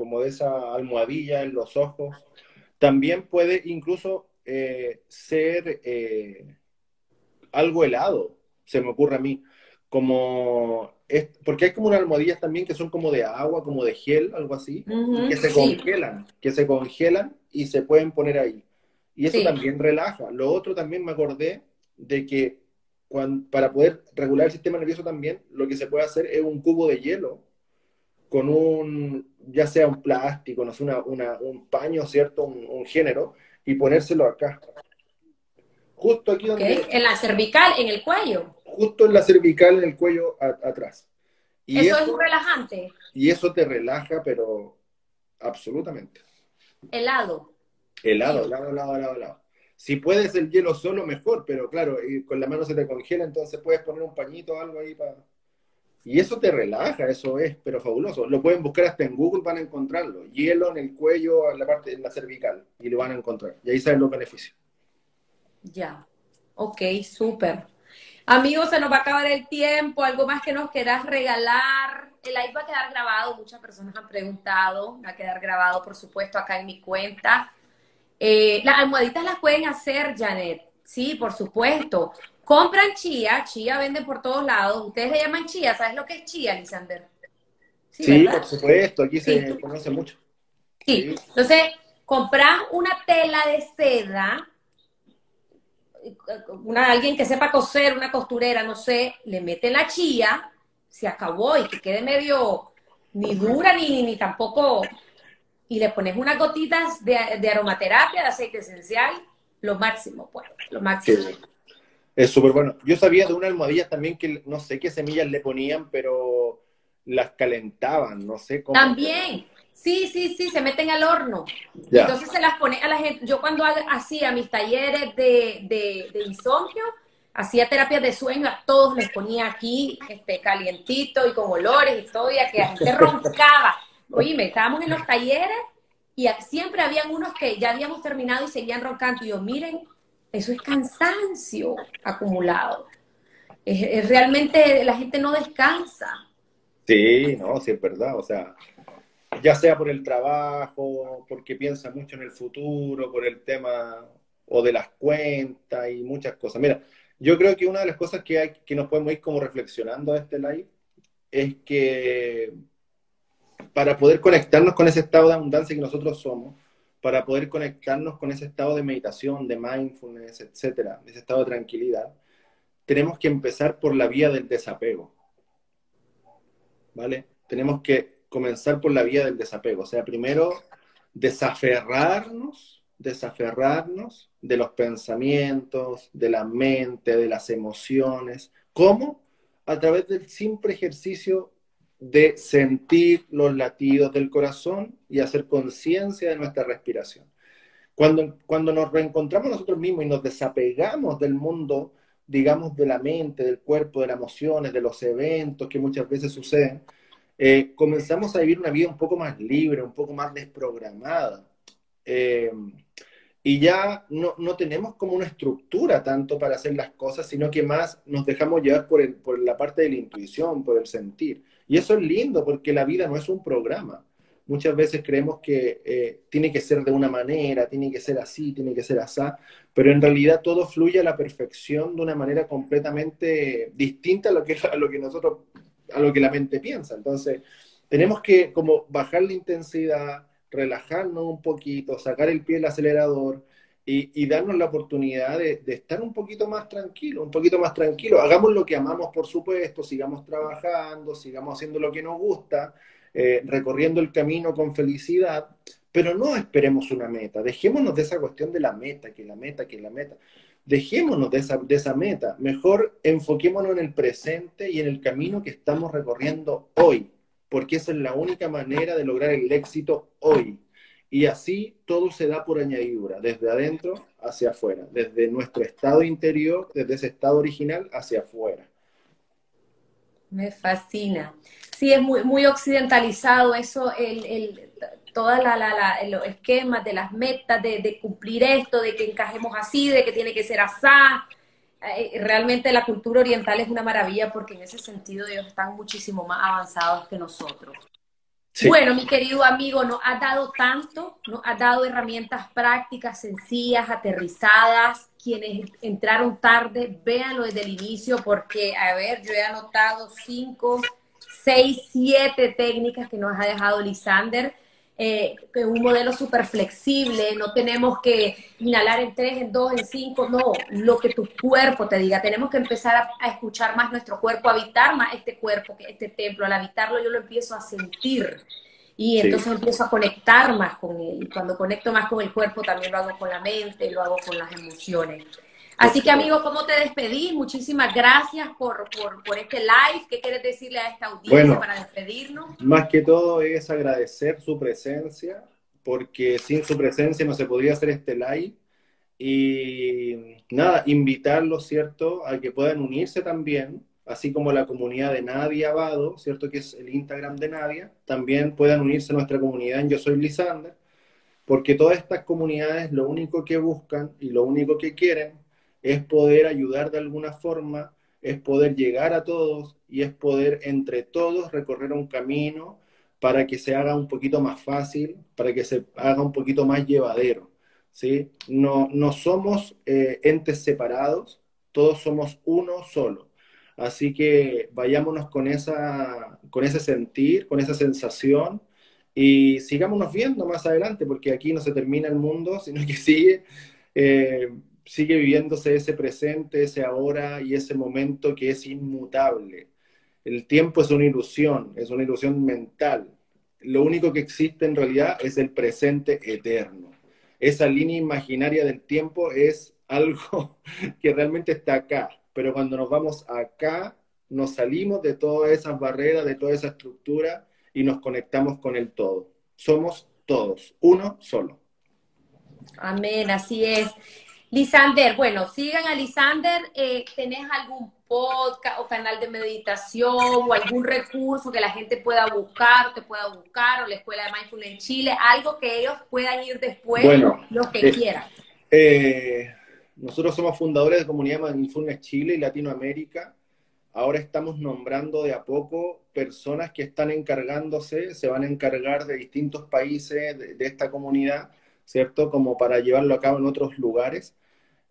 como de esa almohadilla en los ojos. También puede incluso eh, ser eh, algo helado, se me ocurre a mí. Como es, porque hay como unas almohadillas también que son como de agua, como de gel, algo así, que se congelan, que se congelan y se pueden poner ahí. Y eso también relaja. Lo otro también me acordé de que para poder regular el sistema nervioso también, lo que se puede hacer es un cubo de hielo con un, ya sea un plástico, no sé, una, un paño, ¿cierto? Un, género, y ponérselo acá. Justo aquí donde... En la cervical, en el cuello. Justo en la cervical, en el cuello atrás. Y eso, es un relajante. Y eso te relaja, pero absolutamente. Helado. Helado, helado, helado, helado, helado. Si puedes el hielo solo, mejor, pero claro, con la mano se te congela, entonces puedes poner un pañito o algo ahí para... Y eso te relaja, eso es, pero fabuloso. Lo pueden buscar hasta en Google, van a encontrarlo. Hielo en el cuello, en la parte, en la cervical, y lo van a encontrar. Y ahí saben los beneficios. Ya, ok, súper. Amigos, se nos va a acabar el tiempo. ¿Algo más que nos quieras regalar? El live va a quedar grabado. Muchas personas han preguntado. Va a quedar grabado, por supuesto, acá en mi cuenta. Eh, las almohaditas las pueden hacer, Janet. Sí, por supuesto. Compran chía, chía venden por todos lados. Ustedes le llaman chía, ¿sabes lo que es chía, Lisander? Sí, por supuesto, aquí se conoce mucho. Sí. entonces compran una tela de seda, una, alguien que sepa coser, una costurera, no sé, le mete la chía, se acabó y que quede medio ni dura ni, ni tampoco y le pones unas gotitas de, aromaterapia, de aceite esencial, lo máximo, pues, lo máximo. Es súper bueno. Yo sabía de una almohadilla también que no sé qué semillas le ponían, pero las calentaban, no sé cómo. También, sí, sí, sí, se meten al horno. Entonces se las pone a la gente. Yo cuando hacía mis talleres de, de, insomnio, hacía terapias de sueño, a todos les ponía aquí este, calientito y con olores y todo, y a que la gente roncaba. Oye, estábamos en los talleres y siempre habían unos que ya habíamos terminado y seguían roncando. Y yo, miren, eso es cansancio acumulado. Es, realmente la gente no descansa. Sí, no, sí es verdad. O sea, ya sea por el trabajo, porque piensa mucho en el futuro, por el tema o de las cuentas y muchas cosas. Mira, yo creo que una de las cosas que, hay, que nos podemos ir como reflexionando de este live es que para poder conectarnos con ese estado de abundancia que nosotros somos, para poder conectarnos con ese estado de meditación, de mindfulness, etcétera, ese estado de tranquilidad, tenemos que empezar por la vía del desapego. ¿Vale? Tenemos que comenzar por la vía del desapego. O sea, primero desaferrarnos, desaferrarnos de los pensamientos, de la mente, de las emociones. ¿Cómo? A través del simple ejercicio de sentir los latidos del corazón y hacer conciencia de nuestra respiración. Cuando, cuando nos reencontramos nosotros mismos y nos desapegamos del mundo, digamos, de la mente, del cuerpo, de las emociones, de los eventos que muchas veces suceden, eh, comenzamos a vivir una vida un poco más libre, un poco más desprogramada. Eh, y ya no, no, tenemos como una estructura tanto para hacer las cosas, sino que más nos dejamos llevar por, el, por la parte de la intuición, por el sentir. Y eso es lindo porque la vida no es un programa. Muchas veces creemos que eh, tiene que ser de una manera, tiene que ser así, tiene que ser así, pero en realidad todo fluye a la perfección de una manera completamente distinta a lo que, a lo que nosotros, a lo que la mente piensa. Entonces, tenemos que como bajar la intensidad, relajarnos un poquito, sacar el pie del acelerador, y, darnos la oportunidad de, estar un poquito más tranquilo, un poquito más tranquilo. Hagamos lo que amamos, por supuesto, sigamos trabajando, sigamos haciendo lo que nos gusta, eh, recorriendo el camino con felicidad, pero no esperemos una meta. Dejémonos de esa cuestión de la meta, que la meta, que la meta. dejémonos de esa, de esa meta, mejor enfoquémonos en el presente y en el camino que estamos recorriendo hoy, porque esa es la única manera de lograr el éxito hoy. Y así todo se da por añadidura, desde adentro hacia afuera, desde nuestro estado interior, desde ese estado original hacia afuera. Me fascina. Sí, es muy, occidentalizado eso, el, el, toda la, la, los esquemas de las metas, de, de, cumplir esto, de que encajemos así, de que tiene que ser así. Eh, realmente la cultura oriental es una maravilla porque en ese sentido ellos están muchísimo más avanzados que nosotros. Bueno, mi querido amigo, nos ha dado tanto, nos ha dado herramientas prácticas, sencillas, aterrizadas. Quienes entraron tarde, véanlo desde el inicio porque, a ver, yo he anotado cinco, seis, siete técnicas que nos ha dejado Lisander eh, un modelo súper flexible, no tenemos que inhalar en tres, en dos, en cinco, no, lo que tu cuerpo te diga, tenemos que empezar a, escuchar más nuestro cuerpo, a habitar más este cuerpo, este templo, al habitarlo yo lo empiezo a sentir. Y entonces empiezo a conectar más con él, y cuando conecto más con el cuerpo también lo hago con la mente, lo hago con las emociones. Así que, amigo, ¿cómo te despedís? Muchísimas gracias por, por, este live. ¿Qué quieres decirle a esta audiencia para despedirnos? Más que todo es agradecer su presencia, porque sin su presencia no se podría hacer este live. Y nada, invitarlos, ¿cierto?, a que puedan unirse también, así como la comunidad de Nadia Abado, ¿cierto?, que es el Instagram de Nadia, también puedan unirse a nuestra comunidad en Yo Soy Lisander, porque todas estas comunidades lo único que buscan y lo único que quieren es poder ayudar de alguna forma, es poder llegar a todos y es poder entre todos recorrer un camino para que se haga un poquito más fácil, para que se haga un poquito más llevadero. ¿sí? No, no somos eh, entes separados, todos somos uno solo. Así que vayámonos con, esa, con ese sentir, con esa sensación y sigámonos viendo más adelante, porque aquí no se termina el mundo, sino que sigue. Eh, sigue viviéndose ese presente, ese ahora y ese momento que es inmutable. El tiempo es una ilusión, es una ilusión mental. Lo único que existe en realidad es el presente eterno. Esa línea imaginaria del tiempo es algo que realmente está acá, pero cuando nos vamos acá, nos salimos de todas esas barreras, de toda esa estructura y nos conectamos con el todo. Somos todos, uno solo. Amén, así es. Lisander, bueno, sigan a Lisander. Eh, ¿Tenés algún podcast o canal de meditación o algún recurso que la gente pueda buscar te pueda buscar o la Escuela de Mindfulness en Chile? Algo que ellos puedan ir después, bueno, lo que eh, quieran. Eh, nosotros somos fundadores de Comunidad Mindfulness Chile y Latinoamérica. Ahora estamos nombrando de a poco personas que están encargándose, se van a encargar de distintos países de esta comunidad ¿cierto? Como para llevarlo a cabo en otros lugares.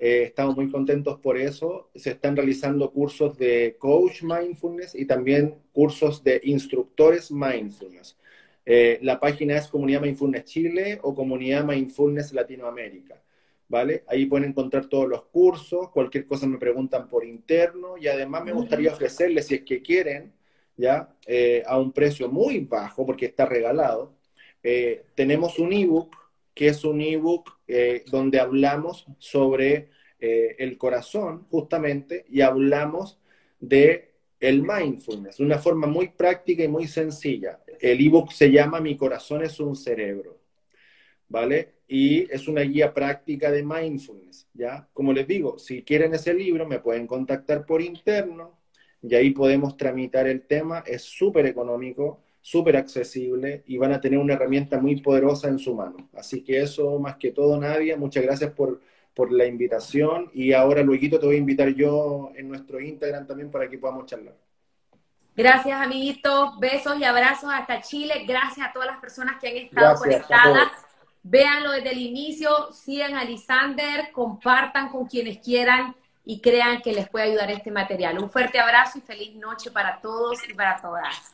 Eh, estamos muy contentos por eso. Se están realizando cursos de coach mindfulness y también cursos de instructores mindfulness. Eh, la página es Comunidad Mindfulness Chile o Comunidad Mindfulness Latinoamérica. ¿Vale? Ahí pueden encontrar todos los cursos, cualquier cosa me preguntan por interno y además me gustaría ofrecerles, si es que quieren, ya, eh, a un precio muy bajo porque está regalado, tenemos un ebook que es un ebook eh, donde hablamos sobre eh, el corazón, justamente, y hablamos de el mindfulness, de una forma muy práctica y muy sencilla. El ebook se llama Mi corazón es un cerebro, ¿vale? Y es una guía práctica de mindfulness, ¿ya? Como les digo, si quieren ese libro, me pueden contactar por interno y ahí podemos tramitar el tema, es súper económico súper accesible y van a tener una herramienta muy poderosa en su mano. Así que eso, más que todo, Nadia, muchas gracias por, por la invitación y ahora luego te voy a invitar yo en nuestro Instagram también para que podamos charlar. Gracias, amiguitos. Besos y abrazos hasta Chile. Gracias a todas las personas que han estado conectadas. Véanlo desde el inicio, sigan a Lisander, compartan con quienes quieran y crean que les puede ayudar este material. Un fuerte abrazo y feliz noche para todos y para todas.